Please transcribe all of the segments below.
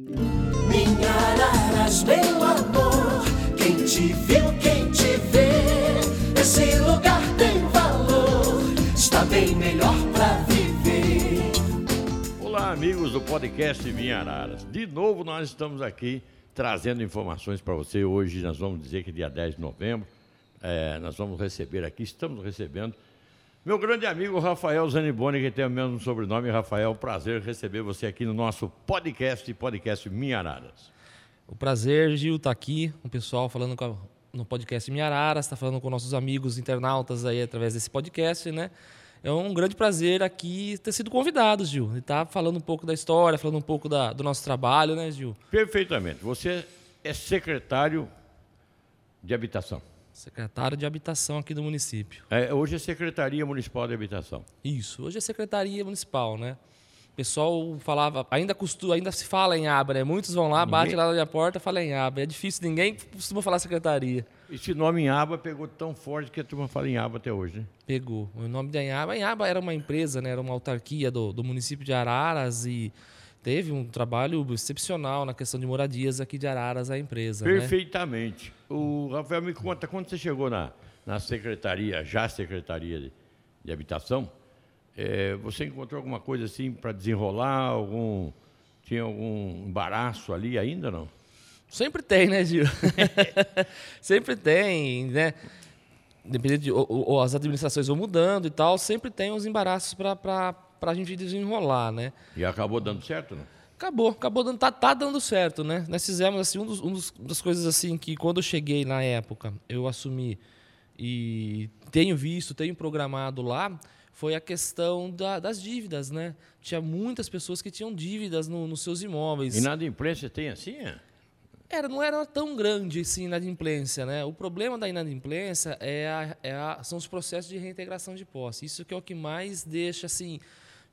Minha Araras, meu amor, quem te viu, quem te vê, esse lugar tem valor, está bem melhor pra viver. Olá, amigos do podcast Minha Araras. De novo, nós estamos aqui trazendo informações para você. Hoje nós vamos dizer que dia 10 de novembro, é, nós vamos receber aqui, estamos recebendo meu grande amigo Rafael Zaniboni, que tem o mesmo sobrenome, Rafael, prazer receber você aqui no nosso podcast, podcast Minhararas. O prazer, Gil, estar tá aqui, o pessoal falando a, no podcast Minhararas, está falando com nossos amigos internautas aí através desse podcast, né? É um grande prazer aqui ter sido convidado, Gil, e estar tá falando um pouco da história, falando um pouco da, do nosso trabalho, né, Gil? Perfeitamente. Você é secretário de habitação. Secretário de Habitação aqui do município. É, hoje é Secretaria Municipal de Habitação. Isso, hoje é Secretaria Municipal, né? O pessoal falava, ainda costuma, ainda se fala em aba, né? Muitos vão lá, batem lá na minha porta e falam em aba. É difícil, ninguém costuma falar secretaria. Esse nome em aba pegou tão forte que a turma fala em aba até hoje, né? Pegou. O nome de Anhaba, Anhaba era uma empresa, né? Era uma autarquia do, do município de Araras e teve um trabalho excepcional na questão de moradias aqui de Araras, a empresa. Né? Perfeitamente. Né? O Rafael me conta, quando você chegou na, na secretaria, já Secretaria de, de Habitação, é, você encontrou alguma coisa assim para desenrolar? Algum, tinha algum embaraço ali ainda não? Sempre tem, né, Gil? sempre tem, né? Dependendo de, ou, ou, as administrações vão mudando e tal, sempre tem uns embaraços para para a gente desenrolar, né? E acabou dando certo, não? Acabou, acabou dando, tá, tá dando certo, né? Nós fizemos assim, um, dos, um dos, das coisas assim que quando eu cheguei na época, eu assumi e tenho visto, tenho programado lá, foi a questão da, das dívidas, né? Tinha muitas pessoas que tinham dívidas no, nos seus imóveis. E na imprensa tem assim, é? Era, não era tão grande assim inadimplência, né? O problema da inadimplência é, a, é a, são os processos de reintegração de posse. Isso que é o que mais deixa assim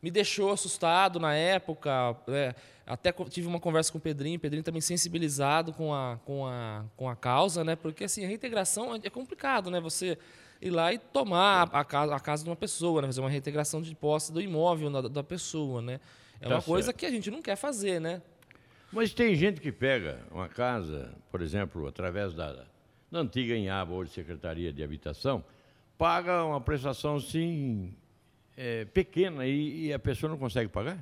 me deixou assustado na época. É, até tive uma conversa com o Pedrinho, o Pedrinho também sensibilizado com a, com a, com a causa, né? Porque assim, a reintegração é complicado, né? Você ir lá e tomar a casa, a casa de uma pessoa, né? fazer uma reintegração de posse do imóvel da, da pessoa, né? É tá uma coisa que a gente não quer fazer, né? Mas tem gente que pega uma casa, por exemplo, através da, da antiga Inhaba, hoje Secretaria de Habitação, paga uma prestação assim é, pequena e, e, a pessoa não consegue pagar?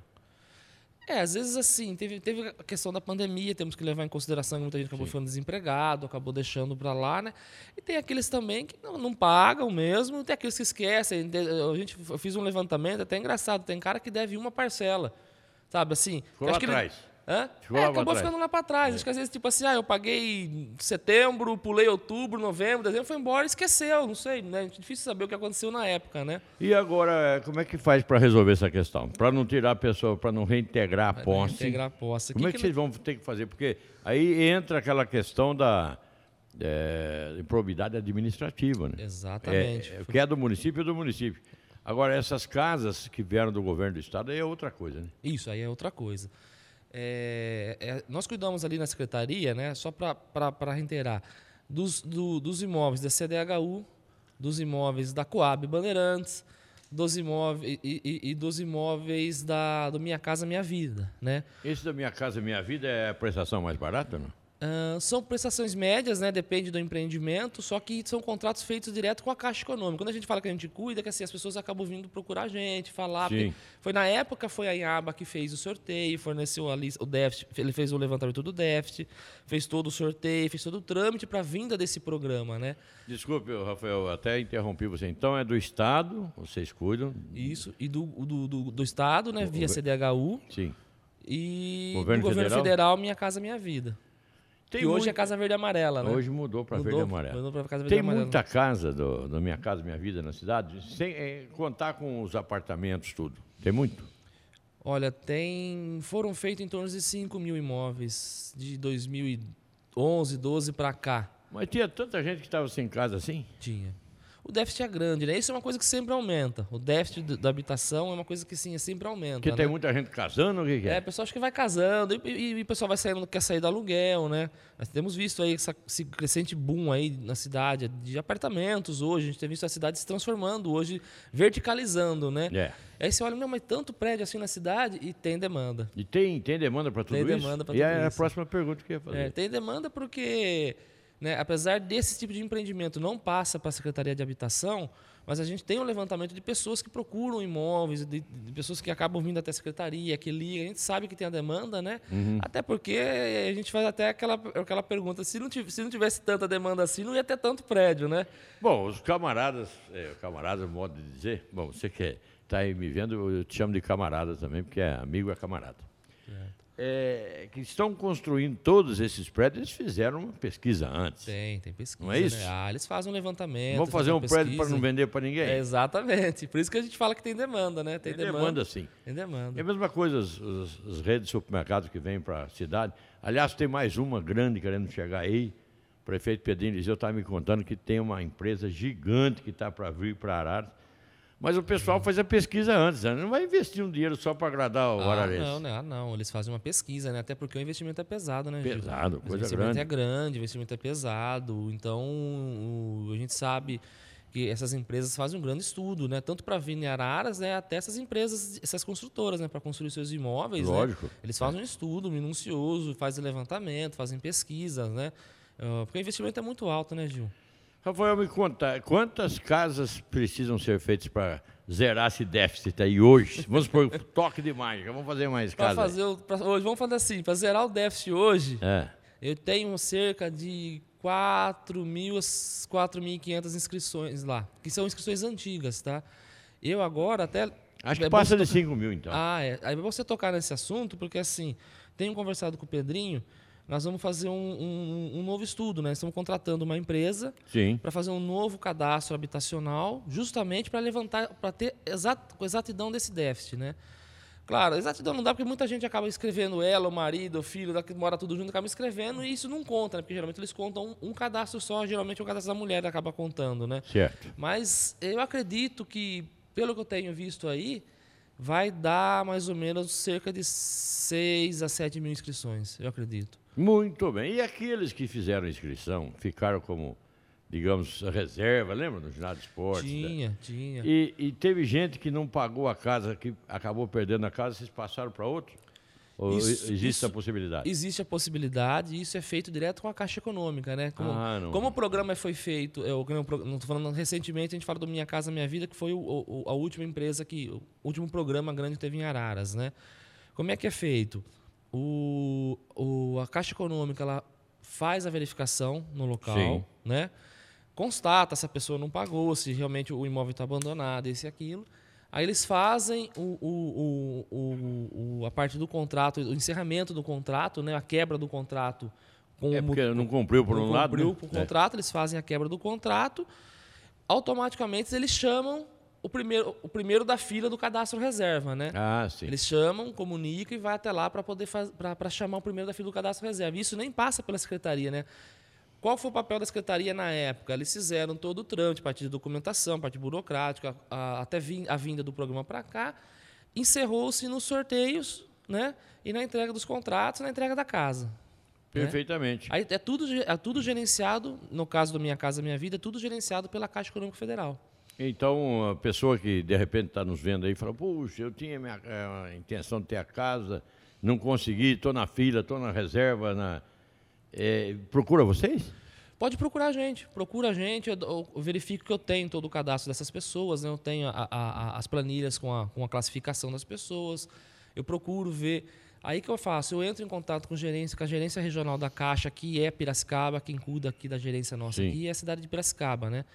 É, às vezes assim, teve, teve a questão da pandemia, temos que levar em consideração que muita gente acabou Sim. ficando desempregado, acabou deixando para lá, né? E tem aqueles também que não, não, pagam mesmo, tem aqueles que esquecem. A gente eu fiz um levantamento, até engraçado, tem cara que deve uma parcela, sabe assim? Ficou lá atrás. Ele, Hã? É, acabou ficando lá para trás. É. Acho que às vezes, tipo assim, ah, eu paguei setembro, pulei outubro, novembro, dezembro, foi embora e esqueceu. Não sei, né? Difícil saber o que aconteceu na época, né? E agora, como é que faz para resolver essa questão? Para não tirar a pessoa, para não reintegrar a posse? Reintegrar a posse. Como que é que, que, vocês vão ter que fazer? Porque aí entra aquela questão da é, improbidade administrativa, né? Exatamente. É, que é do município é do município. Agora, essas casas que vieram do governo do estado aí é outra coisa, né? Isso, aí é outra coisa. É, é, nós cuidamos ali na secretaria, né, só para reiterar, dos, do, dos imóveis da CDHU, dos imóveis da Coab Bandeirantes, dos imóveis e, e, e, dos imóveis da do Minha Casa Minha Vida, né? Esse da Minha Casa Minha Vida é a prestação mais barata, não? Uh, são prestações médias, né? Depende do empreendimento, só que são contratos feitos direto com a Caixa Econômica. Quando a gente fala que a gente cuida, que assim, as pessoas acabam vindo procurar a gente, falar. Foi na época, foi a Inaba que fez o sorteio, forneceu ali o déficit, ele fez o levantamento do déficit, fez todo o sorteio, fez todo o trâmite para a vinda desse programa, né? Desculpe, Rafael, até interrompi você. Então é do Estado, vocês cuidam? Isso, e do, do, do, do Estado, né? Via CDHU. Sim. E governo do governo federal? federal, Minha Casa Minha Vida. Tem que hoje é Casa Verde Amarela, né? Hoje mudou para Verde Amarela. Mudou Casa Verde Tem Amarela. muita casa do, do Minha Casa Minha Vida na cidade, sem é, contar com os apartamentos, tudo. Tem muito? Olha, tem. Foram feitos em torno de 5 mil imóveis de 2011, 12 para cá. Mas tinha tanta gente que estava sem casa assim? Tinha. O déficit é grande, né? Isso é uma coisa que sempre aumenta. O déficit da habitação é uma coisa que sim, sempre aumenta. Porque tem né? muita gente casando, o que, que É, é? o pessoal acha que vai casando e, e- e o pessoal vai saindo, quer sair do aluguel, né? Nós temos visto aí essa- esse crescente boom aí na cidade de apartamentos hoje. A gente tem visto a cidade se transformando hoje, verticalizando, né? É. Aí você olha, não, mas tanto prédio assim na cidade e tem demanda. E tem, tem demanda para tudo Tem isso? demanda pra e tudo é a isso. próxima pergunta que eu ia fazer. É, tem demanda porque, né, apesar desse tipo de empreendimento não passa para a Secretaria de Habitação, mas a gente tem um levantamento de pessoas que procuram imóveis, de, de pessoas que acabam vindo até a Secretaria, que ligam. A gente sabe que tem a demanda, né? Uhum. Até porque a gente faz até aquela, aquela pergunta, se não, tivesse, se não tivesse tanta demanda assim, não ia ter tanto prédio, né? Bom, os camaradas, é, camaradas, modo de dizer, bom, você que está aí me vendo, eu te chamo de camarada também, porque é amigo é camarada. É, que estão construindo todos esses prédios, eles fizeram uma pesquisa antes. Tem, tem pesquisa. Não é isso? Né? Ah, eles fazem um levantamento. Vamos fazer um prédio para não vender para ninguém? É, exatamente. Por isso que a gente fala que tem demanda, né? Tem, Tem demanda. demanda, sim. Tem demanda. É a mesma coisa as, as- as redes de supermercados que vêm para a cidade. Aliás, tem mais uma grande querendo chegar aí. O prefeito Pedrinho Eliseu está me contando que tem uma empresa gigante que está para vir para Araras. Mas o pessoal faz a pesquisa antes, né? não vai investir um dinheiro só para agradar o Ah, ararense. não, né? Ah, não. Eles fazem uma pesquisa, né? Até porque o investimento é pesado, né, Gil? Pesado, O coisa investimento grande. é grande, o investimento é pesado. Então, o- a gente sabe que essas empresas fazem um grande estudo, né? Tanto para vir em Araras, né? Até essas empresas, essas construtoras, né? Para construir seus imóveis, né? Lógico. Eles fazem um estudo minucioso, fazem levantamento, fazem pesquisas, né? Ah, porque o investimento é muito alto, né, Gil? Rafael, me conta, quantas casas precisam ser feitas para zerar esse déficit aí hoje? Vamos por toque de mágica, vamos fazer mais casas. fazer o, pra- hoje, vamos fazer assim, para zerar o déficit hoje, É. Eu tenho cerca de 4 mil, 4.500 inscrições lá, que são inscrições antigas, tá? Eu agora até... Acho que é passa de 5 mil, então. Ah, é. Aí você tocar nesse assunto, porque assim, tenho conversado com o Pedrinho, nós vamos fazer um, um- um novo estudo, né? Estamos contratando uma empresa para fazer um novo cadastro habitacional, justamente para levantar, para ter exat, exatidão desse déficit, né? Claro, exatidão não dá porque muita gente acaba escrevendo ela, o marido, o filho, que mora tudo junto, acaba escrevendo e isso não conta, né? Porque geralmente eles contam um, um cadastro só, geralmente o cadastro da mulher acaba contando, né? Certo. Mas eu acredito que, pelo que eu tenho visto aí, vai dar mais ou menos cerca de 6 a 7 mil inscrições, eu acredito. Muito bem. E aqueles que fizeram inscrição ficaram como, digamos, reserva, lembra do ginásio de esportes? né? Tinha, tinha. E, e teve gente que não pagou a casa, que acabou perdendo a casa, vocês passaram para outro? Ou Isso- existe isso- a possibilidade? Existe a possibilidade, e isso é feito direto com a Caixa Econômica, né? Como, Ah, não. como o programa foi feito, eu não estou falando recentemente, a gente fala do Minha Casa Minha Vida, que foi o- o- a última empresa que, o último programa grande que teve em Araras, né? Como é que é feito? O, o- a Caixa Econômica ela faz a verificação no local, Sim. né? Constata se a pessoa não pagou, se realmente o imóvel está abandonado, esse e aquilo. Aí eles fazem o, o- o- o- a parte do contrato, o encerramento do contrato, né? a quebra do contrato com É o porque não cumpriu por não um lado, cumpriu né? com o contrato, eles fazem a quebra do contrato, automaticamente eles chamam o primeiro, o primeiro da fila do cadastro reserva, né? Ah, sim. Eles chamam, comunicam e vai até lá para poder para chamar o primeiro da fila do cadastro reserva. Isso nem passa pela secretaria, né? Qual foi o papel da secretaria na época? Eles fizeram todo o trâmite, parte de documentação, parte burocrática, a- até vin- a vinda do programa para cá. Encerrou-se nos sorteios, né? E na entrega dos contratos, na entrega da casa. Perfeitamente. Aí é tudo, é tudo gerenciado, no caso do Minha Casa Minha Vida, é tudo gerenciado pela Caixa Econômica Federal. Então, a pessoa que de repente está nos vendo aí fala: Puxa, eu tinha minha, eh, a intenção de ter a casa, não consegui, estou na fila, estou na reserva. Na... Eh, procura vocês? Pode procurar a gente, procura a gente, eu, eu- verifico que eu tenho todo o cadastro dessas pessoas, né? eu tenho a- a- a- as planilhas com a, com a classificação das pessoas, eu procuro ver. Aí que eu faço? Eu entro em contato com gerência, com a gerência regional da Caixa, que é Piracicaba, quem cuida aqui da gerência nossa Sim. aqui é a cidade de Piracicaba, né?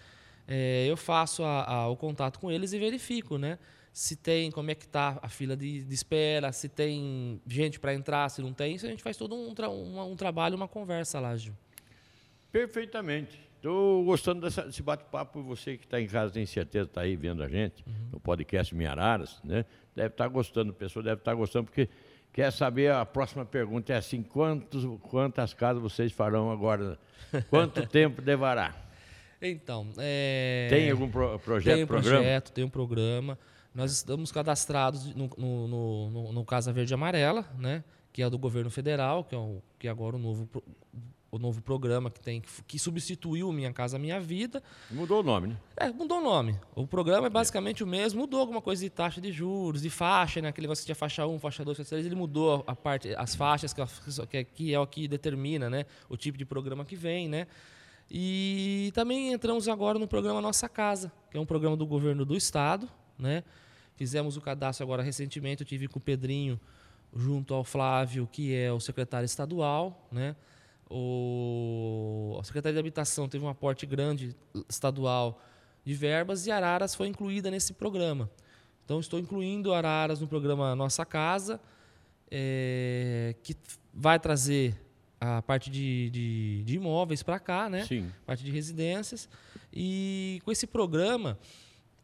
É, eu faço a- a- o contato com eles e verifico, né? Se tem, como é que tá a fila de, de espera, se tem gente para entrar, se não tem. Isso a gente faz todo um, tra- uma- um trabalho, uma conversa lá, Gil. Perfeitamente. Estou gostando dessa- desse bate-papo. Você que está em casa tem certeza está aí vendo a gente no podcast Minhararas, né? Deve estar gostando, a pessoa deve estar gostando, porque quer saber, a próxima pergunta é assim, quantos, quantas casas vocês farão agora? Quanto tempo levará? Então, é... Tem algum pro- projeto, tem um programa? projeto, tem um programa. Nós estamos cadastrados no, no, no, no- Casa Verde e Amarela, né? Que é do governo federal, que é, o, que é agora o novo, o novo programa que tem que substituiu Minha Casa Minha Vida. Mudou o nome, né? É, mudou o nome. O programa é basicamente o mesmo, mudou alguma coisa de taxa de juros, de faixa, né? Aquele negócio que tinha faixa 1, faixa 2, faixa 3, ele mudou a parte, as faixas, que, que, que é o que determina, né? O tipo de programa que vem, né? E também entramos agora no programa Nossa Casa, que é um programa do governo do estado, né? Fizemos o cadastro agora recentemente, eu tive com o Pedrinho junto ao Flávio, que é o secretário estadual, né? O a Secretaria de Habitação teve um aporte grande estadual de verbas e Araras foi incluída nesse programa. Então estou incluindo Araras no programa Nossa Casa, eh, que vai trazer a parte de, de, de imóveis para cá, né? Sim. parte de residências. E com esse programa,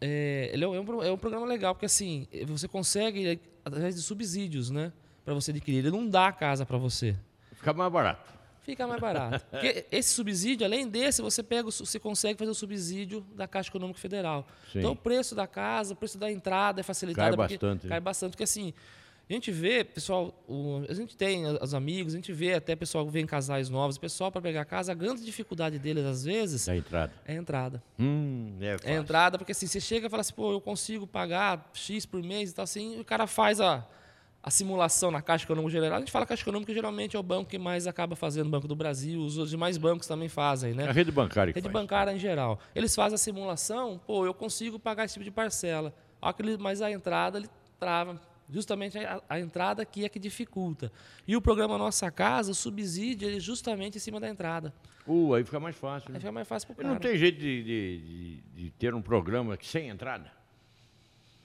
é, ele é um, é um é programa legal, porque assim, você consegue, através de subsídios, né? Para você adquirir. Ele não dá a casa para você. Fica mais barato. Fica mais barato. Porque esse subsídio, além desse, você pega, você consegue fazer o subsídio da Caixa Econômica Federal. Sim. Então o preço da casa, o preço da entrada é facilitado. Cai bastante? Cai bastante, porque assim, a gente vê, pessoal, o- a gente tem a- os amigos, a gente vê até pessoal que vem casais novos, pessoal para pegar casa, a grande dificuldade deles, às vezes, Da entrada. é a entrada. Hum, é, É a entrada, porque assim, você chega e fala assim, pô, eu consigo pagar X por mês e tal, assim, e o cara faz a, a simulação na Caixa Econômica Geral. A gente fala Caixa Econômica geralmente é o banco que mais acaba fazendo, Banco do Brasil, os demais bancos também fazem, né? A rede bancária que Rede faz. bancária em geral. Eles fazem a simulação, pô, eu consigo pagar esse tipo de parcela. Mas a entrada ele trava. Justamente a, a entrada aqui é que dificulta. E o programa Nossa Casa, o subsídio, ele é justamente em cima da entrada. Uh, aí fica mais fácil. Aí Né? fica mais fácil pro cara. não tem jeito de, de, de- de ter um programa que sem entrada?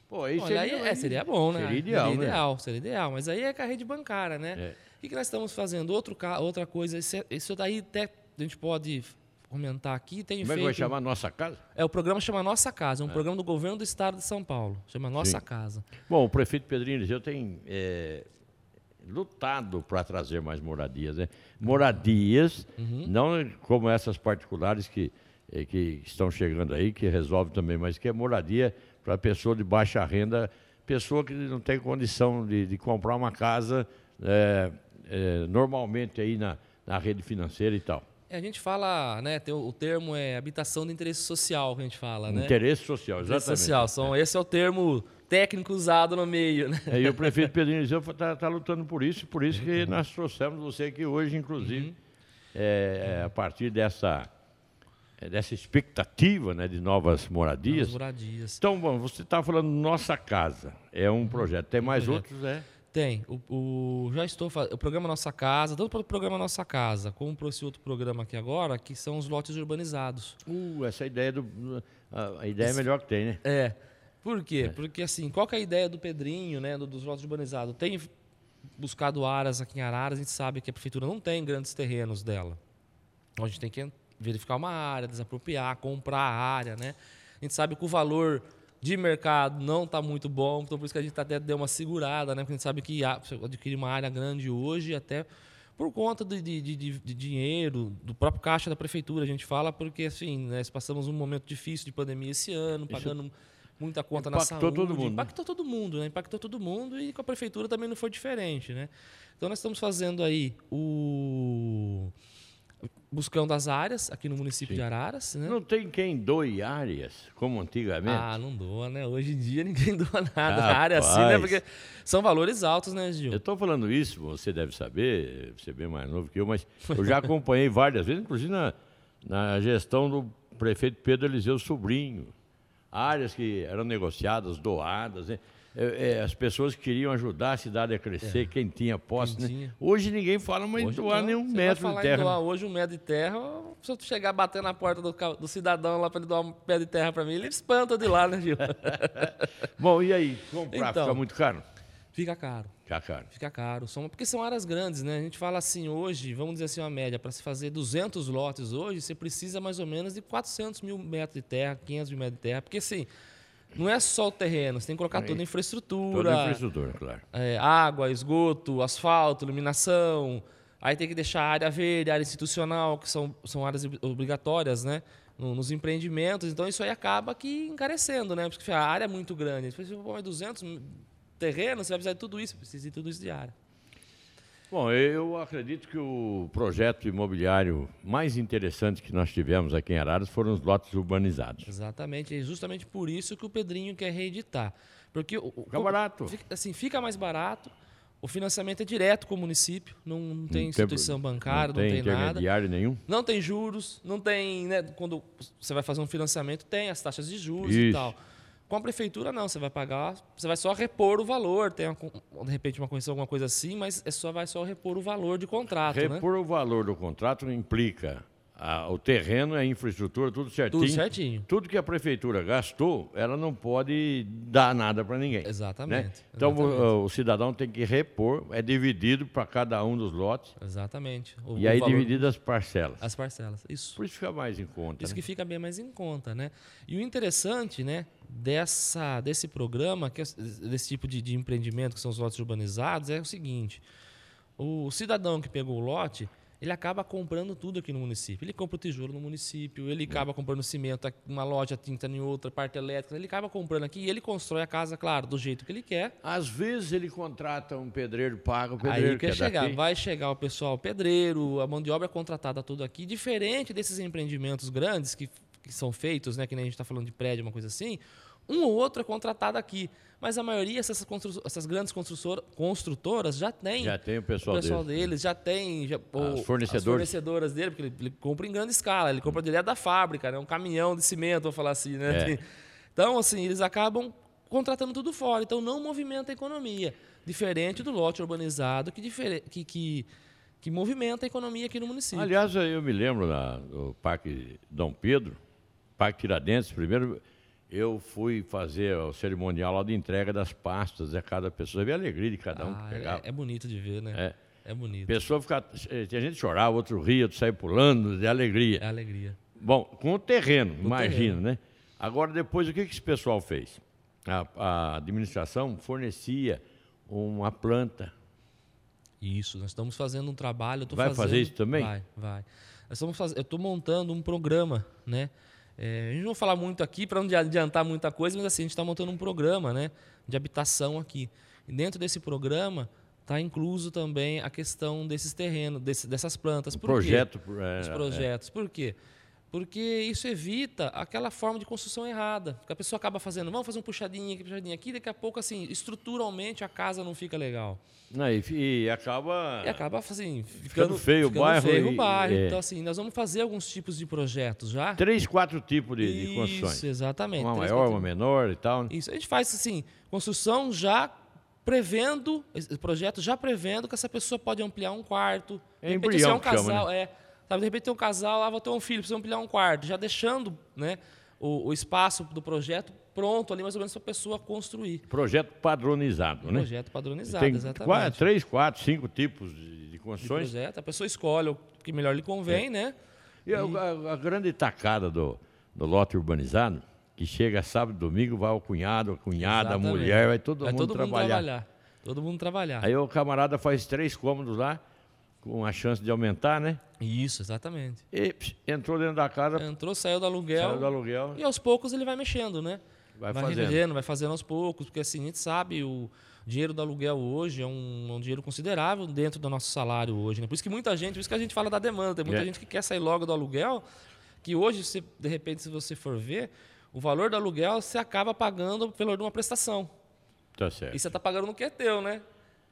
Pô, aí Olha, seria, aí, é, seria bom, né? Seria ideal, seria né? ideal, seria ideal. Mas aí é com a rede bancária, né? É. O que, que nós estamos fazendo? Outro, outra coisa, isso, isso daí até a gente pode comentar aqui. Tem Como é que feito, vai chamar Nossa Casa? É, o programa chama Nossa Casa, é um programa do governo do estado de São Paulo. Chama Nossa Sim. Casa. Bom, o prefeito Pedrinho Eliseu tem é, lutado para trazer mais moradias. Né? Moradias, Uhum. não como essas particulares que, eh, que estão chegando aí, que resolve também, mas que é moradia para pessoa de baixa renda, pessoa que não tem condição de, de comprar uma casa é, é, normalmente aí na, na rede financeira e tal. É, a gente fala, né? Tem o, o termo é habitação de interesse social que a gente fala, né? Interesse social, Interesse exatamente. social. São, esse é o termo técnico usado no meio, né? É, e o prefeito Pedrinho Eliseu está lutando por isso, por isso que nós trouxemos você aqui hoje, inclusive, Uhum. é, é, a partir dessa, é, dessa expectativa né, de novas moradias. As moradias. Então, bom, você está falando Nossa Casa, é um projeto. Tem mais outros, é? Tem. O, o- já estou fazendo. O programa Nossa Casa, tanto para o programa Nossa Casa, como para esse outro programa aqui agora, que são os lotes urbanizados. Uh, essa ideia do. A, a ideia é melhor que tem, né? É. Por quê? Porque assim, qual que é a ideia do Pedrinho, né, do- dos lotes urbanizados? Tem buscado áreas aqui em Araras, a gente sabe que a prefeitura não tem grandes terrenos dela. Então a gente tem que verificar uma área, desapropriar, comprar a área, né? A gente sabe que o valor de mercado não está muito bom, então por isso que a gente até deu uma segurada, né? Porque a gente sabe que adquirir uma área grande hoje, até por conta de, de- de- de- dinheiro, do próprio caixa da prefeitura, a gente fala, porque assim, nós passamos um momento difícil de pandemia esse ano, pagando muita conta na impactou saúde. todo mundo, né? Impactou todo mundo, né? Impactou todo mundo e com a prefeitura também não foi diferente, né? Então nós estamos fazendo aí o buscando as áreas aqui no município de Araras, né? Não tem quem doe áreas, como antigamente? Ah, não doa, né? Hoje em dia ninguém doa nada. Rapaz. área assim, né? Porque são valores altos, né, Gil? Eu estou falando isso, você deve saber, você é bem mais novo que eu, mas eu já acompanhei várias vezes, inclusive na, na gestão do prefeito Pedro Eliseu Sobrinho. Áreas que eram negociadas, doadas, né? É, é, as pessoas queriam ajudar a cidade a crescer, quem tinha posse. Quem né? tinha. Hoje ninguém fala mais em Hoje doar não. nenhum metro falar de em terra. doar hoje um metro de terra, se eu chegar bater na porta do, do cidadão lá para ele doar um pé de terra para mim, ele espanta de lá, né, Gil? Bom, e aí? Comprar Então. fica muito caro? Fica caro. Fica caro. Fica caro. São, porque são áreas grandes, né? A gente fala assim, hoje, vamos dizer assim, uma média, para se fazer 200 lotes hoje, você precisa mais ou menos de 400 mil metros de terra, 500 mil metros de terra. Porque, assim, não é só o terreno, você tem que colocar toda a infraestrutura. Toda a infraestrutura, claro. é, água, esgoto, asfalto, iluminação, Aí tem que deixar a área verde, a área institucional, que são, são áreas obrigatórias, né? No- Nos empreendimentos. Então isso aí acaba que encarecendo, né? Porque a área é muito grande. Se você for 200 terrenos, você vai precisar de tudo isso, precisa de tudo isso de área. Bom, eu acredito que o projeto imobiliário mais interessante que nós tivemos aqui em Araras foram os lotes urbanizados. Exatamente. É justamente por isso que o Pedrinho quer reeditar. Porque o, o- Fica barato. Fica, assim, fica mais barato. O financiamento é direto com o município, não, não tem instituição bancária, não tem, nada. intermediário nenhum. Não tem juros, não tem, né, quando você vai fazer um financiamento, tem as taxas de juros e Isso. tal. Com a prefeitura não, você vai pagar, você vai só repor o valor, tem uma de repente uma condição, alguma coisa assim, mas é só vai só repor o valor de contrato, né? Repor o valor do contrato implica a- o terreno, a infraestrutura, tudo certinho. Tudo certinho. Tudo que a prefeitura gastou, ela não pode dar nada para ninguém. Exatamente, né? Então exatamente. O, o cidadão tem que repor, é dividido para cada um dos lotes Exatamente. O- e o aí valor- dividido as parcelas. as parcelas. Isso. Por isso fica mais em conta. Isso né? que fica bem mais em conta, né? E o interessante, né, dessa, desse programa, que é, desse tipo de, de empreendimento, que são os lotes urbanizados, é o seguinte: o cidadão que pegou o lote, ele acaba comprando tudo aqui no município. Ele compra o tijolo no município, ele acaba comprando cimento, uma loja tinta em outra, parte elétrica, ele acaba comprando aqui e ele constrói a casa, claro, do jeito que ele quer. Às vezes ele contrata um pedreiro, paga o Aí pedreiro quer é chegar, daqui. vai chegar o pessoal pedreiro, a mão de obra é contratada tudo aqui, diferente desses empreendimentos grandes que, que são feitos, né, que nem a gente está falando de prédio, uma coisa assim, um ou outro é contratado aqui, mas a maioria essas, constru- essas grandes construtor- construtoras já tem Já tem o o pessoal, pessoal deles. deles, já tem já, as fornecedores. fornecedoras dele, porque ele, ele compra em grande escala, ele compra direto da fábrica, né, um caminhão de cimento, vou falar assim, né? É. Então, assim, eles acabam contratando tudo fora, então não movimenta a economia, diferente do lote urbanizado que, que, que, que movimenta a economia aqui no município. Aliás, eu me lembro na- do Parque Dom Pedro, Parque Tiradentes, primeiro eu fui fazer o cerimonial lá de entrega das pastas a cada pessoa. Vê a alegria de cada um Ah, que é, pegava. é bonito de ver, né? É. É, A bonito. pessoa ficava. eh, Tinha gente chorava, outro ria, outro saía pulando, de alegria. É alegria. Bom, com o terreno, imagina, terreno. né? Agora, depois, o que, que esse pessoal fez? A, a administração fornecia uma planta. Isso, nós estamos fazendo um trabalho. Vai fazendo, fazer isso também? Vai, vai. Nós estamos faz... Eu estou montando um programa, né? É, a gente não vai falar muito aqui para não adiantar muita coisa, mas assim, a gente está montando um programa né, de habitação aqui. E dentro desse programa está incluso também a questão desses terrenos, desse- dessas plantas. Por quê? projeto. é, Os projetos. Por quê? Porque isso evita aquela forma de construção errada. Que a pessoa acaba fazendo, vamos fazer um puxadinho aqui, puxadinho aqui, daqui a pouco, assim, estruturalmente a casa não fica legal. Não, e, e acaba. E acaba assim, ficando, Ficando feio o ficando bairro feio e- o bairro. é. Então, assim, nós vamos fazer alguns tipos de projetos já. Três, quatro tipos de, de Isso, construções. exatamente. Uma Três, maior, quatro- uma menor e tal. né? Isso, a gente faz assim, construção já prevendo, projeto já prevendo que essa pessoa pode ampliar um quarto. É repente, embrião é um que chama, casal, é. Sabe, de repente tem um casal, lá vai ter um filho, precisa ampliar um quarto, já deixando né, o, o espaço do projeto pronto ali, mais ou menos, para a pessoa construir. Projeto padronizado, né? Projeto padronizado, Tem exatamente. quatro, três, quatro, cinco tipos de, de de construções. projeto, a pessoa escolhe o que melhor lhe convém, né? E a, a- a grande tacada do, do lote urbanizado, que chega sábado e domingo, vai o cunhado, a cunhada, a Exatamente. mulher, vai todo, Vai mundo, todo trabalhar. mundo trabalhar. Todo mundo trabalhar. Aí o camarada faz três cômodos lá, com a chance de aumentar, né? Isso, exatamente. E pss, entrou dentro da casa, Entrou, saiu do aluguel. saiu do aluguel, E aos poucos ele vai mexendo, né? vai, vai fazendo. vai fazendo aos poucos, porque assim, a gente sabe, o dinheiro do aluguel hoje é um, um dinheiro considerável dentro do nosso salário hoje, né? Por isso que muita gente, por isso que a gente fala da demanda, tem muita É. gente que quer sair logo do aluguel, que hoje, se, de repente, se você for ver, o valor do aluguel você acaba pagando pelo valor de uma prestação. Tá certo. E você está pagando no que é teu, né?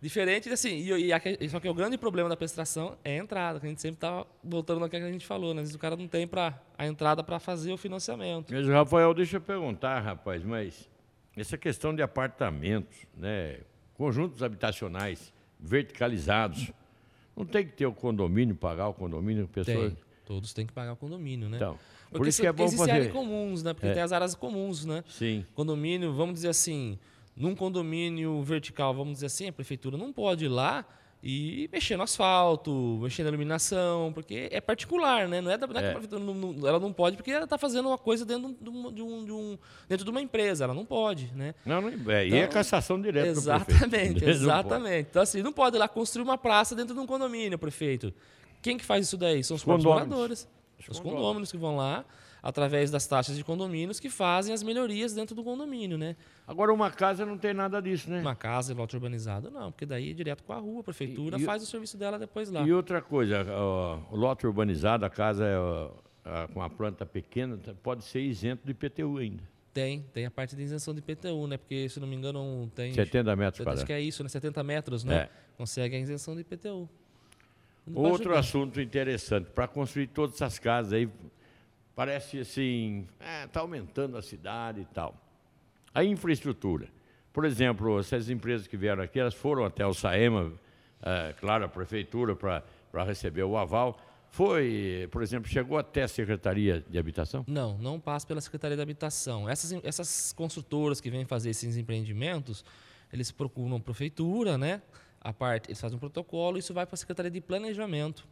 Diferente, de, assim, e, e só que o grande problema da prestação é a entrada, que a gente sempre está voltando naquilo que a gente falou, né? Às vezes o cara não tem pra, a entrada para fazer o financiamento. Mas, Rafael, deixa eu perguntar, rapaz, mas essa questão de apartamentos, né, conjuntos habitacionais verticalizados, não tem que ter o condomínio, pagar o condomínio, pessoa... Tem. Todos têm que pagar o condomínio, né? Então, Porque por isso que é bom fazer... áreas comuns, né? Porque É. tem as áreas comuns, né? Sim, Condomínio, vamos dizer assim, num condomínio vertical, vamos dizer assim, a prefeitura não pode ir lá e mexer no asfalto, mexer na iluminação, porque é particular, né? Não é, da, não é que É. a prefeitura não- não- ela não pode porque ela está fazendo uma coisa dentro de, um, de um- de um- dentro de uma empresa, ela não pode, né? Não, não, é, e é Então, cassação direta. Exatamente, exatamente. Então, assim, não pode ir lá construir uma praça dentro de um condomínio, prefeito. Quem que faz isso daí? São os, Os próprios moradores. Os Os condôminos que vão lá, através das taxas de condomínios, que fazem as melhorias dentro do condomínio, né? Agora, uma casa não tem nada disso, né? Uma casa, lote urbanizado, não, porque daí é direto com a rua, a prefeitura E- e- faz o serviço dela depois lá. E outra coisa, o lote urbanizado, a casa é, com a planta pequena, pode ser isento de IPTU ainda. Tem, tem a parte de isenção de IPTU, né? Porque, se não me engano, tem. 70 metros Acho quadrados. que é isso, né? 70 metros, né? É. Consegue a isenção de IPTU. Não Outro assunto interessante, para construir todas essas casas aí, parece assim, está aumentando a cidade e tal. A infraestrutura. Por exemplo, essas empresas que vieram aqui, elas foram até o SAEMA, eh, claro, a prefeitura, para receber o aval. Foi, por exemplo, chegou até a Secretaria de Habitação? Não, não passa pela Secretaria da Habitação. Essas, essas construtoras que vêm fazer esses empreendimentos, eles procuram a prefeitura, né? A parte, eles fazem um protocolo isso vai para a Secretaria de Planejamento.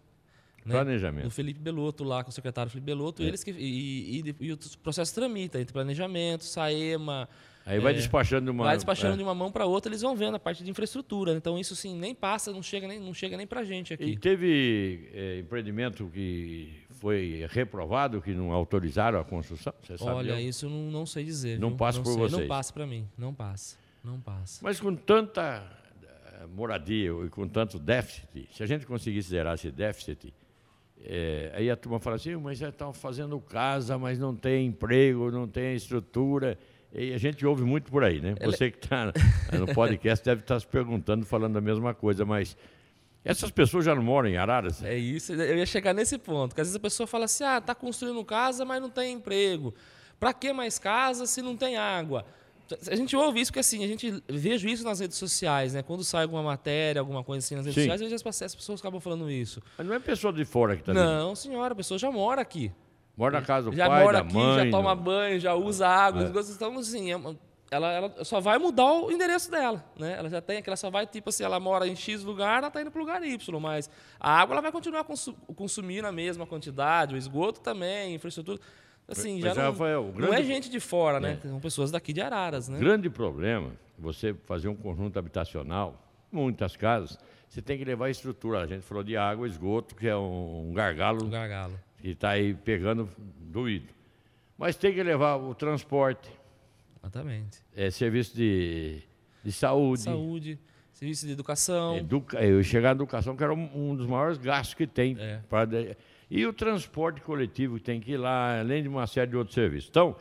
Né? Planejamento. Do Felipe Belotto lá, com o secretário Felipe Belotto, eles que e, e, e o processo tramita entre planejamento, Saema, Aí vai É. despachando de uma. vai despachando é. de uma mão para outra, eles vão vendo a parte de infraestrutura. Então isso sim nem passa, não chega nem não chega nem para gente aqui. E teve eh, empreendimento que foi reprovado, que não autorizaram a construção? Você sabe? Olha, isso eu não, não sei dizer. Não viu? passa por sei. vocês. Não passa para mim, não passa, não passa. Mas com tanta eh, moradia e com tanto déficit, se a gente conseguisse zerar esse déficit, eh, aí a turma fala assim, mas já estão fazendo casa, mas não tem emprego, não tem estrutura. E a gente ouve muito por aí, né? Você que está no podcast deve estar se perguntando, falando a mesma coisa, mas essas pessoas já não moram em Araras? É isso, eu ia chegar nesse ponto. Que às vezes a pessoa fala assim: ah, tá construindo casa, mas não tem emprego. Para que mais casa se não tem água? A gente ouve isso porque assim, a gente vejo isso nas redes sociais, né? Quando sai alguma matéria, alguma coisa assim nas redes Sim. sociais, eu vejo as, as pessoas acabam falando isso. Mas não é pessoa de fora que está vindo. Não, senhora, a pessoa já mora aqui. Mora na casa do já pai, mora da aqui, mãe. já toma do- banho, já usa água. Então, assim, é ela, ela só vai mudar o endereço dela, né? Ela já tem, ela só vai, tipo assim, ela mora em X lugar, ela tá indo pro lugar Y, mas a água ela vai continuar consu consumindo a mesma quantidade, o esgoto também, infraestrutura. Assim, já Mas, não, Rafael, não grande- é gente de fora, né? São pessoas daqui de Araras, né? grande problema, você fazer um conjunto habitacional, muitas casas, você tem que levar a estrutura. A gente falou de água, esgoto, que é um, um gargalo O gargalo. que está aí pegando doído. Mas tem que levar o transporte, Exatamente. é, serviço de, de saúde, Saúde, serviço de educação. educa, eu chegar na educação, que era um, um dos maiores gastos que tem. É. de- e o transporte coletivo que tem que ir lá, além de uma série de outros serviços. Então,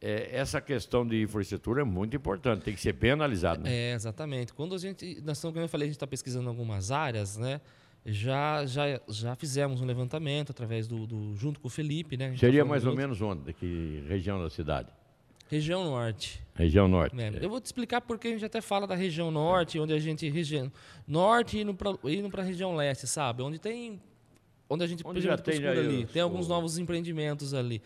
é, essa questão de infraestrutura é muito importante, tem que ser bem analisado. Né? É, exatamente. Quando a gente, nós estamos, como eu falei, a gente está pesquisando algumas áreas, né? Já, já, já fizemos um levantamento através do, do- junto com o Felipe, né? Tá Seria falando mais ou junto. menos onde? Que região da cidade? Região Norte. Região norte. É, Eu vou te explicar porque a gente até fala da região Norte, onde a gente região Norte para indo para a região Leste, sabe? Onde tem onde a gente Onde já tem já ali, tem alguns novos empreendimentos ali.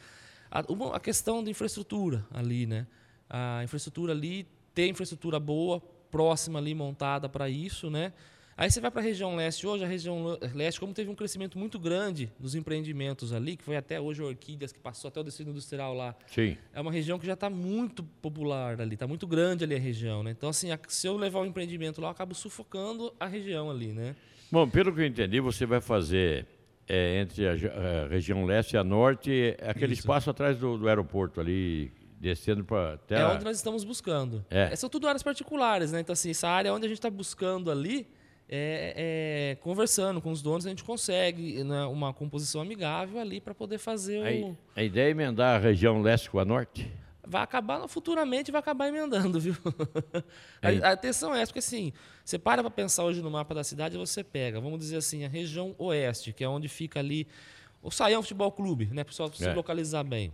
A, uma- a questão da infraestrutura ali, né? A infraestrutura ali tem infraestrutura boa, próxima ali montada para isso, né? Aí você vai para a região leste. Hoje, a região le- leste, como teve um crescimento muito grande dos empreendimentos ali, que foi até hoje Orquídeas, que passou até o destino industrial lá, Sim. é uma região que já está muito popular ali, está muito grande ali a região, né? Então, assim, se eu levar o empreendimento lá, eu acabo sufocando a região ali, né? Bom, pelo que eu entendi, você vai fazer é, entre a, a região leste e a norte, é aquele Isso. espaço atrás do, do aeroporto ali, descendo para até. É a- onde nós estamos buscando. É. São tudo áreas particulares, né? Então, assim, essa área onde a gente está buscando ali, é, é, conversando com os donos, a gente consegue né, uma composição amigável ali para poder fazer o... a ideia é emendar a região leste com a norte? Vai acabar, futuramente vai acabar emendando, viu? a, Aí. a atenção é essa, porque assim, você para para pensar hoje no mapa da cidade, você pega, vamos dizer assim, a região oeste, que é onde fica ali o Saião Futebol Clube, né? Pessoal, se É. localizar bem.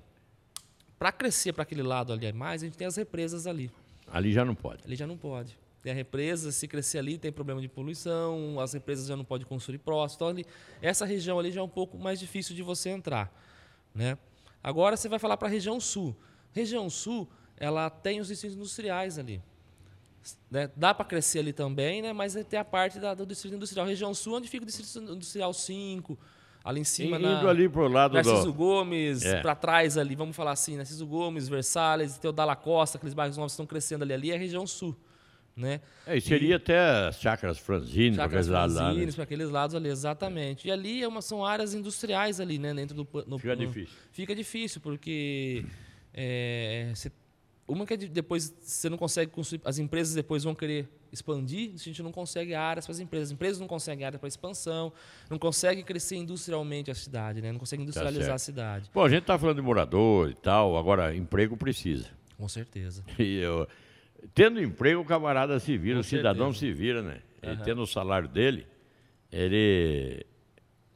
Para crescer para aquele lado ali mais, a gente tem as represas ali. Ali já não pode. Ali já não pode. Tem a represa, se crescer ali, tem problema de poluição, as represas já não podem construir próximo. Então, ali, essa região ali já é um pouco mais difícil de você entrar. Né? Agora você vai falar para a região sul. Região sul, ela tem os distritos industriais ali. Né? Dá para crescer ali também, né? mas tem a parte da, do Distrito Industrial. Região Sul, onde fica o Distrito Industrial 5, ali em cima. Indo na, ali pro lado Narciso do... Gomes, É. para trás ali, vamos falar assim, Narciso Gomes, Versalhes, tem o Dalla Costa, aqueles bairros novos que estão crescendo ali, ali é a região sul. Né? É, e seria até as chácaras franzinas, para aqueles lados lá. né? Franzines, para aqueles lados ali, exatamente. E ali é uma, são áreas industriais ali, né? Dentro do no, Fica no- difícil. Fica difícil, porque é, uma que é de- depois você não consegue construir, as empresas depois vão querer expandir, a gente não consegue áreas para as empresas. As empresas não conseguem área para expansão, não conseguem crescer industrialmente a cidade, né? Não conseguem industrializar certo. a cidade. Bom, a gente está falando de morador e tal, agora emprego precisa. Com certeza. E eu, tendo emprego, o camarada se vira, Com o cidadão certeza. se vira, né? Ele tendo o salário dele, ele,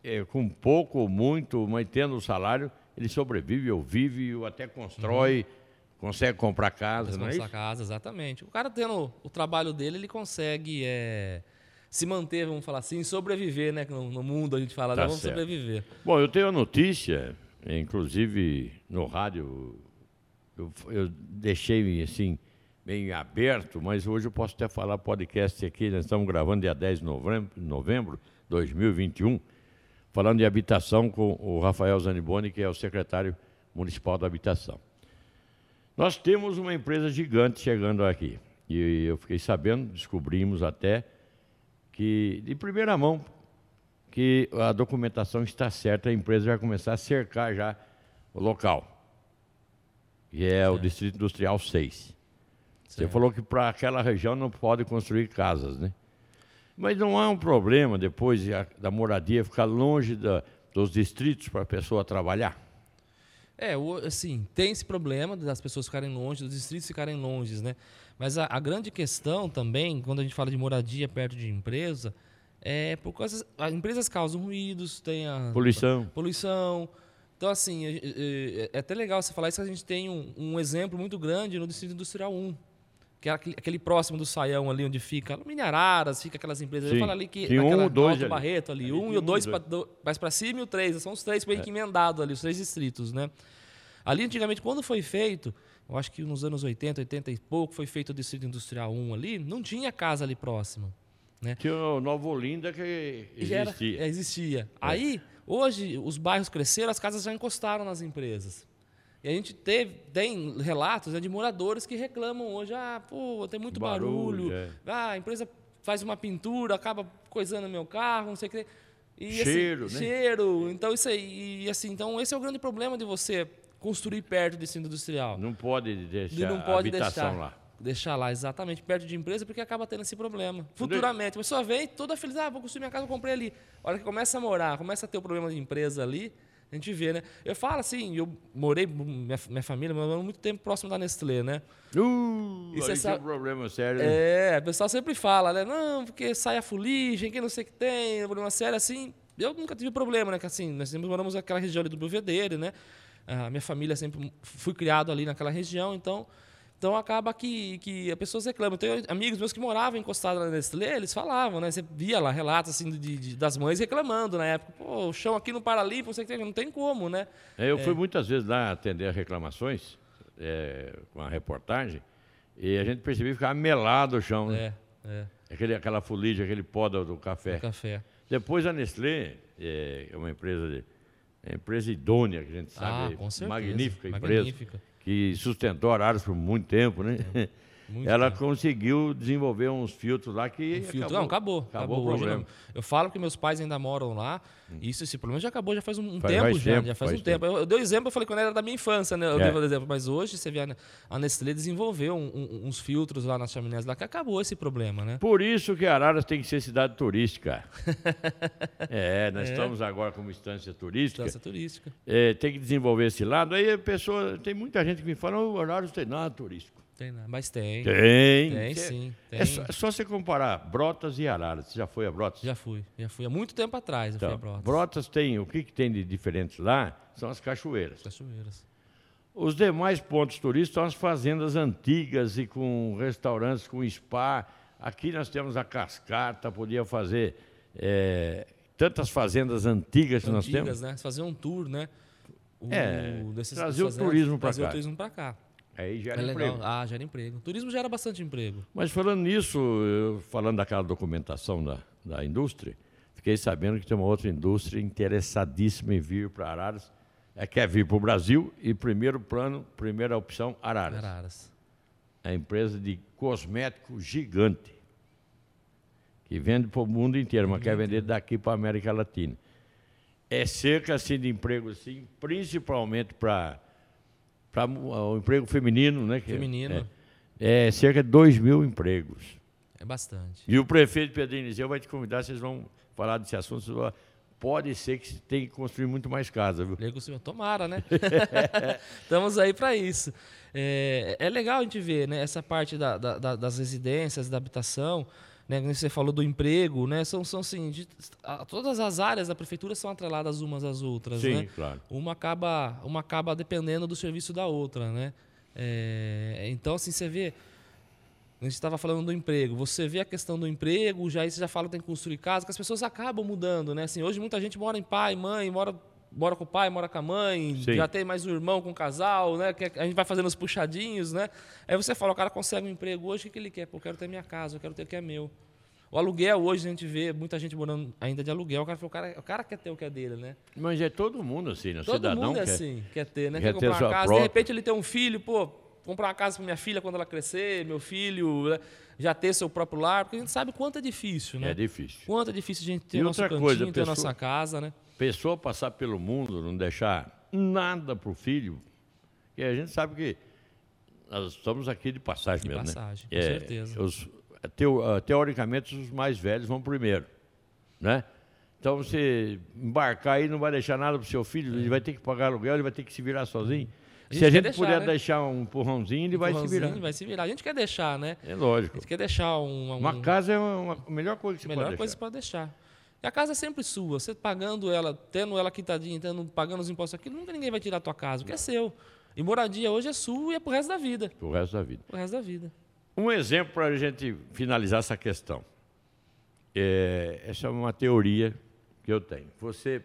é, com pouco ou muito, mas tendo o salário, ele sobrevive ou vive ou até constrói, consegue comprar casa, não é Uhum. Isso? casa, exatamente. O cara tendo o trabalho dele, ele consegue é, se manter, vamos falar assim, sobreviver, né? No, no mundo a gente fala, Tá né? vamos certo. sobreviver. Bom, eu tenho uma notícia, inclusive no rádio, eu, eu deixei assim, meio aberto, mas hoje eu posso até falar podcast aqui, nós estamos gravando dia 10 de novembro de 2021, falando de habitação com o Rafael Zaniboni, que é o secretário municipal da habitação. Nós temos uma empresa gigante chegando aqui. E eu fiquei sabendo, descobrimos até, que de primeira mão, que a documentação está certa, a empresa vai começar a cercar já o local. E é o Distrito Industrial 6. Você Certo. falou que para aquela região não pode construir casas, né? Mas não há um problema depois de a- da moradia ficar longe da- dos distritos para a pessoa trabalhar? É, assim, tem esse problema das pessoas ficarem longe, dos distritos ficarem longe, né? Mas a, a grande questão também, quando a gente fala de moradia perto de empresa, é por causa. As empresas causam ruídos, tem a Poluição. poluição. Então, assim, é, é- é até legal você falar isso, a gente tem um, um exemplo muito grande no Distrito Industrial 1, que é aquele, aquele próximo do Saião ali, onde fica Minhararas, fica aquelas empresas. Sim. Eu falo ali que Tinha um, naquela- o dois ali. Barreto ali, Ali um tinha e o um, dois, pra, dois. do, mais para cima e o três, são os três meio que emendados ali, os três distritos, né? Ali, antigamente, quando foi feito, eu acho que nos anos 80, 80 e pouco, foi feito o Distrito Industrial 1 ali, não tinha casa ali próximo. Né? Tinha o Nova Olinda que E já era- existia. é, existia. Aí, hoje, os bairros cresceram, as casas já encostaram nas empresas. E a gente teve, tem relatos né, de moradores que reclamam hoje, ah, pô, tem muito Barulho, barulho, é. ah, a empresa faz uma pintura, acaba coisando meu carro, não sei o que. E, Cheiro, assim, né? Cheiro, então isso aí, e, assim, então esse é o grande problema de você construir perto desse industrial. Não pode deixar não pode a habitação deixar, lá. deixar lá, exatamente, perto de empresa, porque acaba tendo esse problema. Futuramente, a pessoa vem toda feliz, ah, vou construir minha casa, eu comprei ali. A hora que começa a morar, começa a ter o problema de empresa ali, a gente vê, né? Eu falo assim, eu morei, minha, minha família morou muito tempo próximo da Nestlé, né? Uh, sabe- tinha um problema sério. né? É, o pessoal sempre fala, né? Não, porque sai a fuligem, quem não sei o que tem, problema sério, assim. Eu nunca tive problema, né? Que assim, nós sempre moramos naquela região ali do Belvedere, né? A minha família sempre fui criado ali naquela região, então. Então acaba que, que as pessoas reclamam. Tem amigos meus que moravam encostados na Nestlé, eles falavam, né? Você via lá relatos assim de, de- das mães reclamando na época. Pô, o chão aqui no não o que tem, não tem como, né? É, Eu fui muitas vezes lá atender reclamações é, com a reportagem e a gente percebia que ficava melado o chão. né? É, é, Aquele, aquela fuligem, aquele pó do, do café. o café. Depois a Nestlé é, é uma empresa de, é uma empresa idônea, que a gente Ah, sabe, com certeza. magnífica empresa, Magnífica. Que sustentou horários por muito tempo, né? muito Ela tempo. conseguiu desenvolver uns filtros lá que Um filtro. não, acabou. acabou o problema. Eu falo que meus pais ainda moram lá. E isso, esse problema já acabou, já faz um, um Faz tempo já. tempo, já faz, faz um tempo. Eu, eu dei exemplo, eu falei quando era da minha infância, né? Eu É. dei o exemplo. Mas hoje, você vê, a, a Nestlé desenvolveu um- um- uns filtros lá nas chaminés lá que acabou esse problema, né? Por isso que Araras tem que ser cidade turística. é, nós estamos agora como instância turística. Distância turística. É, tem que desenvolver esse lado. Aí a pessoa, tem muita gente que me fala, o Araras tem nada turístico. Tem, né? Mas tem. Tem. Tem, Cê- sim. Tem. É só, é só você comparar Brotas e Araras. Você já foi a Brotas? Já fui. Já fui. Há muito tempo atrás eu fui a Então, Brotas. Brotas tem, o que, que tem de diferente lá são as cachoeiras. Cachoeiras. Os demais pontos turísticos são as fazendas antigas e com restaurantes com spa. Aqui nós temos a cascata, podia fazer é, tantas fazendas antigas que nós temos. Antigas, né? Fazer um tour, né? O- É, desses- trazer o turismo trazer cá. o turismo pra cá. Aí gera É legal. emprego. Ah, gera emprego. Turismo gera bastante emprego. Mas falando nisso, eu- falando daquela documentação da, da indústria, fiquei sabendo que tem uma outra indústria interessadíssima em vir para Araras. É, quer vir para o Brasil e primeiro plano, primeira opção, Araras. Araras. É a empresa de cosmético gigante, que vende para o mundo inteiro, mas quer vender daqui para a América Latina. É cerca assim, de emprego, assim, principalmente para o emprego feminino, né? é- Feminino. É, é cerca de 2 mil empregos. É bastante. E o prefeito Pedro vai te convidar, vocês vão falar desse assunto. vocês vão- Pode ser que tenha que construir muito mais casa, viu? Silva, tomara, né? Estamos aí para isso. É, é legal a gente ver né, essa parte da- da- das residências, da habitação, né, você falou do emprego, né? São, são assim, de- a- todas as áreas da prefeitura são atreladas umas às outras, Sim, né? claro. Uma acaba, uma acaba dependendo do serviço da outra, né? É, então, assim, você vê. A gente estava falando do emprego. Você vê a questão do emprego, já aí você já fala que tem que construir casa, que as pessoas acabam mudando, né? Assim, hoje muita gente mora em pai, mãe, mora, mora com o pai, mora com a mãe, Sim. já tem mais um irmão com um casal, né? Que a gente vai fazendo os puxadinhos, né? Aí você fala, o cara consegue um emprego hoje, o que, que ele quer? Pô, eu quero ter minha casa, eu quero ter o que é meu. O aluguel hoje a gente vê muita gente morando ainda de aluguel. O cara, fala, o cara, o cara quer ter o que é dele, né? Mas é todo mundo assim, né? Todo cidadão mundo é quer. assim, quer ter, né? quer Quer, ter comprar uma casa, própria. de repente ele tem um filho, pô, comprar uma casa para minha filha quando ela crescer, meu filho, né? já ter seu próprio lar, porque a gente sabe quanto é difícil, né? É difícil. Quanto é difícil a gente ter E o nosso outra cantinho, coisa, ter a pessoa- nossa casa, né? Pessoa passar pelo mundo, não deixar nada para o filho, e a gente sabe que nós estamos aqui de passagem De mesmo, passagem, né? com certeza. os- teo- ah, teoricamente, os mais velhos vão primeiro, né? Então, você embarcar aí não vai deixar nada para o seu filho, ele vai ter que pagar aluguel, ele vai ter que se virar sozinho. A Se a gente deixar, puder né? deixar um empurrãozinho, ele vai se virar. Vai se virar. A gente quer deixar, né? É lógico. A gente quer deixar um, um- Uma casa é uma, uma- a melhor coisa que você melhor pode coisa deixar. para deixar. E a casa é sempre sua. Você pagando ela, tendo ela quitadinha, tendo, pagando os impostos aqui, nunca ninguém vai tirar a tua casa, porque é seu. E moradia hoje é sua e é pro resto da vida. Pro resto da vida. Pro resto da vida. Um exemplo para a gente finalizar essa questão. É, essa é uma teoria que eu tenho. Você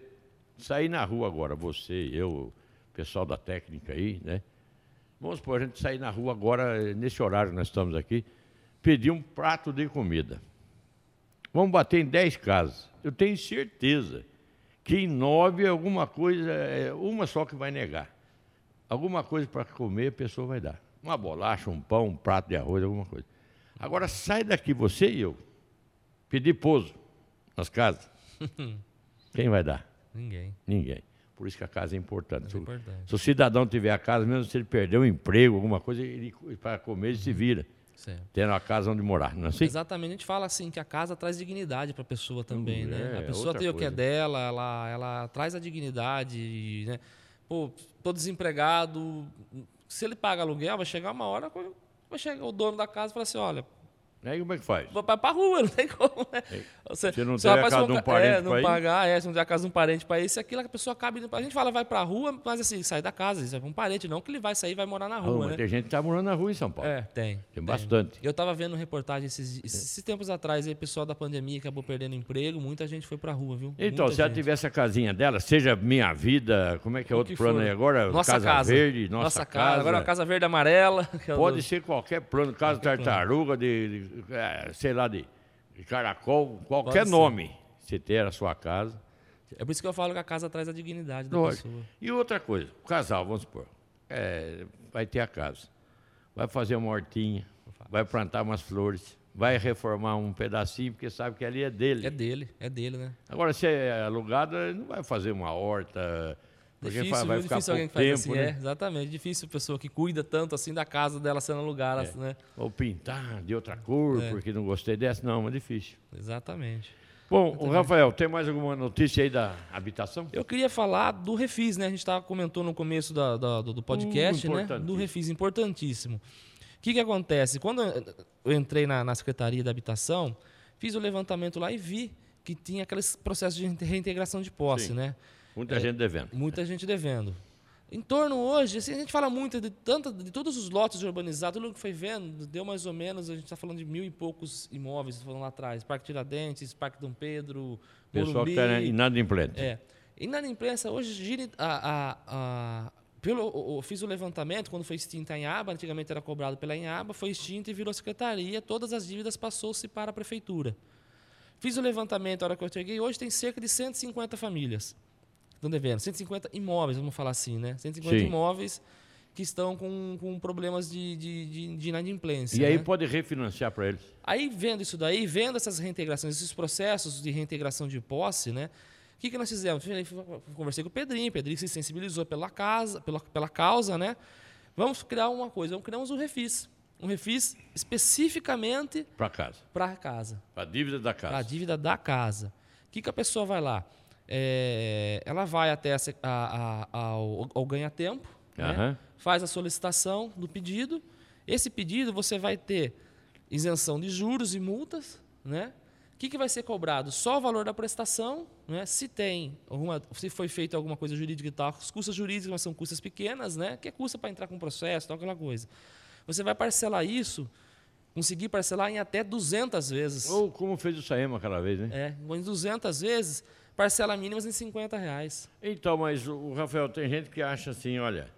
sair na rua agora, você, eu, pessoal da técnica aí, né? Vamos supor, a gente sair na rua agora, nesse horário que nós estamos aqui, pedir um prato de comida. Vamos bater em 10 casas. Eu tenho certeza que em nove alguma coisa, é uma só que vai negar. Alguma coisa para comer a pessoa vai dar. Uma bolacha, um pão, um prato de arroz, alguma coisa. Agora sai daqui, você e eu, pedir pouso nas casas. Quem vai dar? Ninguém. Ninguém. Por isso que a casa é importante. É Se o- importante. Se o cidadão tiver a casa, mesmo se ele perder o emprego, alguma coisa, ele, para comer ele se vira, Certo. tendo a casa onde morar. Não é assim? Exatamente, a gente fala assim que a casa traz dignidade para a pessoa também, né? é, A pessoa outra tem o que é coisa. dela, ela, ela traz a dignidade, né? Pô, tô desempregado, se ele paga aluguel, vai chegar uma hora, vai chegar o dono da casa e falar assim, olha, Aí como é que faz? Vou pra, pra rua, não tem como, né? Você, Se não se tem a casa de um parente é, não pra pagar, é, se não tem a casa de um parente para isso, aquilo a pessoa acaba indo pra... A gente fala, vai pra rua, mas assim, sai da casa, isso é pra um parente, não que ele vai sair e vai morar na Ah, rua, mas né? tem gente que está morando na rua em São Paulo. É, tem. Tem bastante. Eu tava vendo reportagem esses, esses, tempos atrás, aí, pessoal da pandemia acabou perdendo emprego, muita gente foi pra rua, viu? Então, Muita se ela gente. tivesse a casinha dela, seja Minha Vida, como é que é O outro plano for. aí agora? Nossa casa, casa. Verde, Nossa, casa. Agora a Casa Verde e Amarela. é Pode do- ser qualquer plano, casa Qualquer tartaruga, de, de, é, sei lá, de, caracol, qualquer Pode ser. nome. Você ter a sua casa. É por isso que eu falo que a casa traz a dignidade da Lógico. pessoa. E outra coisa, o casal, vamos supor, é, vai ter a casa, vai fazer uma hortinha, vai plantar umas flores, vai reformar um pedacinho, porque sabe que ali é dele. É dele, é dele, né? Agora, se é alugado, ele não vai fazer uma horta, Difícil, fa- vai ficar difícil alguém que tempo, faz assim, né? é, exatamente. Difícil pessoa que cuida tanto assim da casa dela sendo alugada, né? Ou pintar de outra cor, É. porque não gostei dessa. Não, é difícil. Exatamente. Bom, o Rafael, tem mais alguma notícia aí da habitação? Eu queria falar do Refis, né? A gente tava, comentou no começo da- da- do, do podcast, né? Do. Refis, importantíssimo. O que, que acontece? Quando eu entrei na, na Secretaria da Habitação, fiz o levantamento lá e vi que tinha aqueles processos de reintegração de posse, Sim. né? Muita gente devendo. Muita gente devendo. Em torno hoje, assim, a gente fala muito de, tanta, de todos os lotes urbanizados, tudo que foi vendo, deu mais ou menos, a gente está falando de mil e poucos imóveis, falando lá atrás. Parque Tiradentes, Parque Dom Pedro, Pessoal Morumbi. que está inadimplente. É. Na imprensa, hoje, gira, a, a, a, pelo, o- fiz o levantamento, quando foi extinta a Inhaba, antigamente era cobrado pela Inhaba, foi extinta e virou secretaria, todas as dívidas passou-se para a prefeitura. Fiz o levantamento, a hora que eu cheguei, hoje tem cerca de 150 famílias estão devendo, 150 imóveis, vamos falar assim, né? 150 Sim. imóveis que estão com, com problemas de, de, de, de inadimplência. E aí né? pode refinanciar para eles. Aí, vendo isso daí, vendo essas reintegrações, esses processos de reintegração de posse, né? O que, que nós fizemos? Conversei com o Pedrinho, o Pedrinho se sensibilizou pela, casa, pela, pela causa, né? Vamos criar uma coisa, vamos criamos um refis. Um refis especificamente Para casa. para a casa, Para a dívida da para a casa. dívida da casa. O que, que a pessoa vai lá? É, ela vai até a a- a- ao, ao ganha-tempo, né? Aham. faz a solicitação do pedido. Esse pedido você vai ter isenção de juros e multas, né? O que, que vai ser cobrado? Só o valor da prestação, né? Se tem alguma, se foi feita alguma coisa jurídica e tal, as custas jurídicas mas são custas pequenas, né? Que é custa para entrar com processo, tal, aquela coisa. Você vai parcelar isso, conseguir parcelar em até 200 vezes. Ou como fez o Saema aquela vez, né? É, em 200 vezes, parcela mínimas em 50 reais. Então, mas o Rafael, tem gente que acha assim, olha,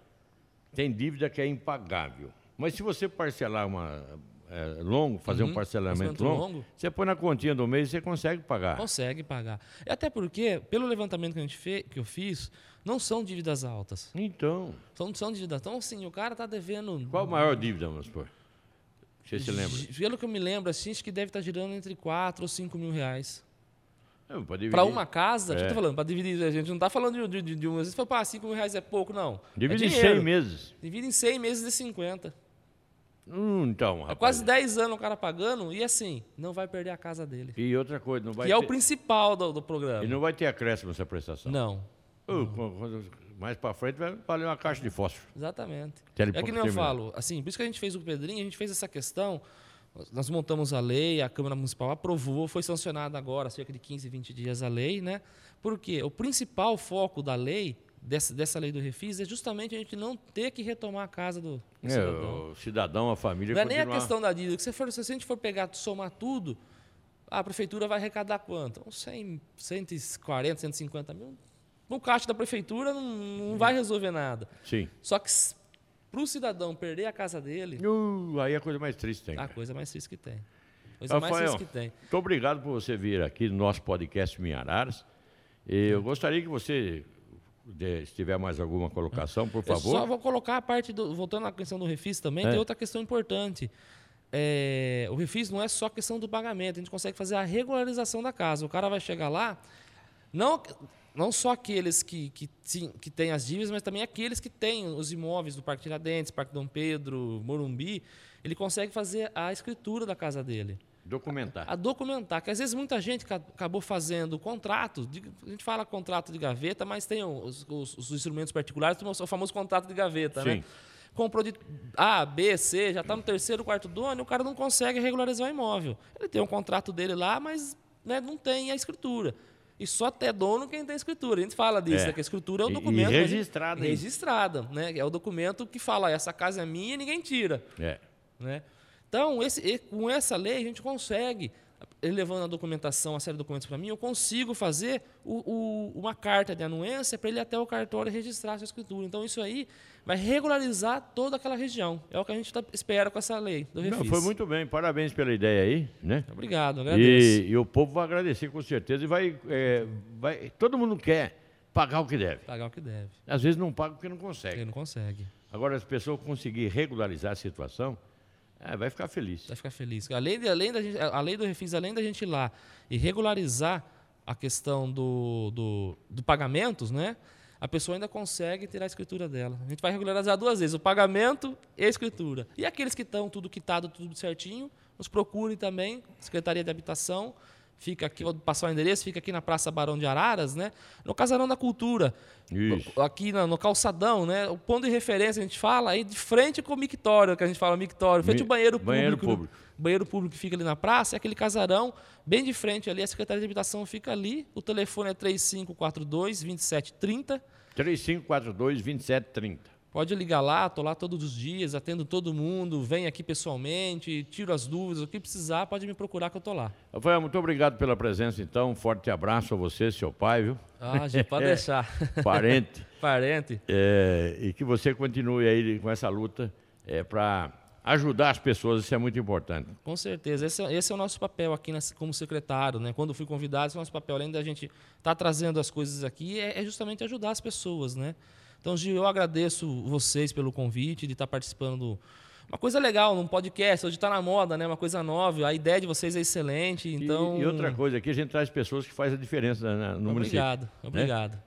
tem dívida que é impagável. Mas se você parcelar uma é, longo, fazer um parcelamento longo, longo. você põe na continha do mês e você consegue pagar. Consegue pagar. E até porque, pelo levantamento que, a gente fe, que eu fiz, não são dívidas altas. Então, São, são dívidas. Então, assim, o cara está devendo. qual a maior dívida, vamos supor? Você se lembra? Pelo que eu me lembro, assim, acho que deve estar girando entre 4 ou 5 mil reais. Não. Para uma casa, que É. eu tô falando? Para dividir, a gente não está falando de, de, de um. Às vezes fala, ah, 5 mil reais é pouco, não. Divide é em dinheiro. 100 meses. Divide em 100 meses de 50. Hum, então, É rapaz. quase 10 anos o cara pagando e assim, não vai perder a casa dele. E outra coisa, não vai que é o ter... principal do, do programa. E não vai ter acréscimo essa prestação. Não, quando- quando- mais para frente vai valer uma caixa de fósforo. exatamente. É que nem eu falo, assim, por isso que a gente fez o Pedrinho, a gente fez essa questão, nós montamos a lei, a Câmara Municipal aprovou, foi sancionada agora, cerca de 15, 20 dias a lei, né? Porque o principal foco da lei, dessa, dessa lei do refis, é justamente a gente não ter que retomar a casa do, do É, cidadão. o cidadão, a família Não é nem a questão da dívida, que se, for, se a gente for pegar, somar tudo, a prefeitura vai arrecadar quanto? Uns 100, 140, 150 mil. No caixa da prefeitura não, não vai resolver nada. Sim. Só que para o cidadão perder a casa dele, Uh, aí é a coisa mais triste tem. a coisa mais triste que tem. Coisa mais Rafael, triste que tem. muito obrigado por você vir aqui no nosso podcast Minhararas. E eu gostaria que você, de- se tiver mais alguma colocação, por Eu favor. só vou colocar a parte do. Voltando à questão do refis também, É. tem outra questão importante. É, o refis não é só questão do pagamento, a gente consegue fazer a regularização da casa. O cara vai chegar lá, não, não só aqueles que, que, sim, que têm as dívidas, mas também aqueles que têm os imóveis do Parque Tiradentes, Parque Dom Pedro, Morumbi, ele consegue fazer a escritura da casa dele Documentar. a documentar, que às vezes muita gente ca- acabou fazendo contrato, de- a gente fala contrato de gaveta, mas tem os, os- os instrumentos particulares, o famoso contrato de gaveta, Sim. né? Comprou de A, B, C, já está no terceiro, quarto dono, e o cara não consegue regularizar o imóvel. Ele tem um contrato dele lá, mas né, não tem a escritura. E só é dono quem tem escritura. A gente fala disso, É. né, que a escritura é o E- e documento. mas- registrada. Registrada, né? É o documento que fala, essa casa é minha e ninguém tira. É. Né? Então, esse- e- com essa lei, a gente consegue, ele levando a documentação, a série de documentos para mim, eu consigo fazer o- o- uma carta de anuência para ele ir até o cartório registrar a sua escritura. Então, isso aí vai regularizar toda aquela região. É o que a gente tá, espera com essa lei do refis. Não, foi muito bem. Parabéns pela ideia aí, né? Obrigado, agradeço. E, e o povo vai agradecer com certeza e vai, é, vai. Todo mundo quer pagar o que deve. Pagar o que deve. Às vezes não paga porque não consegue. Ele não consegue. Agora, as pessoas conseguirem regularizar a situação, é, vai ficar feliz. Vai ficar feliz. Além, de, além da gente, a lei do refis, além da gente ir lá e regularizar a questão do, do, do pagamentos, né? A pessoa ainda consegue tirar a escritura dela. A gente vai regularizar duas vezes, o pagamento e a escritura. E aqueles que estão tudo quitado, tudo certinho, nos procurem também, Secretaria de Habitação, fica aqui, vou passar o endereço, fica aqui na Praça Barão de Araras, né? No Casarão da Cultura, Isso. aqui na- no calçadão, né? O ponto de referência a gente fala aí de frente com o mictório, que a gente fala mictório, frente Mi- ao banheiro público. banheiro né? público. banheiro público que fica ali na praça, é aquele casarão, bem de frente ali, a Secretaria de Habitação fica ali, o telefone é 3542 2730. 3542 2730. Pode ligar lá, estou lá todos os dias, atendo todo mundo, vem aqui pessoalmente, tiro as dúvidas, o que precisar, pode me procurar que eu estou lá. Rafael, muito obrigado pela presença, então. Um forte abraço a você, seu pai, viu? Ah, gente, pode deixar. Parente. Parente. É, e que você continue aí com essa luta é, para ajudar as pessoas, isso é muito importante. Com certeza, esse, é, esse é o nosso papel aqui como secretário, né? Quando fui convidado, esse é o nosso papel, além da gente estar tá trazendo as coisas aqui, é, é justamente ajudar as pessoas, né? Então, Gil, eu agradeço vocês pelo convite, de estar participando. Uma coisa legal, num podcast, hoje está na moda, né? Uma coisa nova. A ideia de vocês é excelente. Então... E, e outra coisa, aqui a gente traz pessoas que fazem a diferença no obrigado, município. Obrigado, né? obrigado.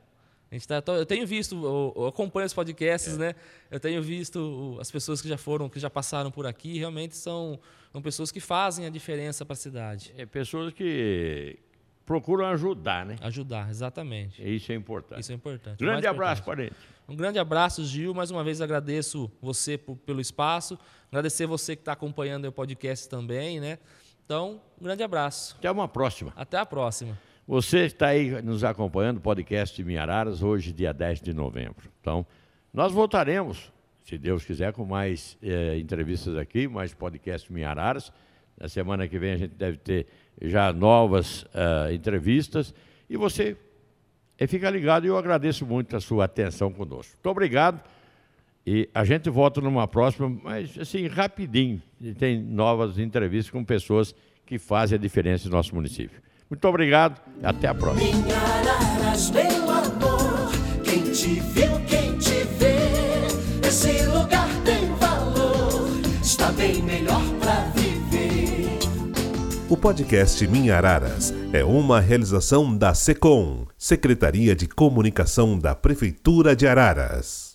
A gente tá, eu tenho visto, eu acompanho os podcasts, é. né? Eu tenho visto as pessoas que já foram, que já passaram por aqui, realmente são, são pessoas que fazem a diferença para a cidade. É pessoas que, procuram ajudar, né? Ajudar, exatamente. Isso é importante. Isso é importante. Grande abraço, parente. Um grande abraço, Gil. Mais uma vez agradeço você por, pelo espaço. Agradecer você que está acompanhando o podcast também, né? Então, um grande abraço. Até uma próxima. Até a próxima. Você está aí nos acompanhando, podcast de Minhararas, hoje, dia 10 de novembro. Então, nós voltaremos, se Deus quiser, com mais eh, entrevistas aqui, mais podcast Minhararas. Na semana que vem a gente deve ter já novas uh, entrevistas. E você eh, fica ligado e eu agradeço muito a sua atenção conosco. Muito obrigado. E a gente volta numa próxima, mas assim, rapidinho. Tem novas entrevistas com pessoas que fazem a diferença no nosso município. Muito obrigado e até a próxima. O podcast Minha Araras é uma realização da SECOM, Secretaria de Comunicação da Prefeitura de Araras.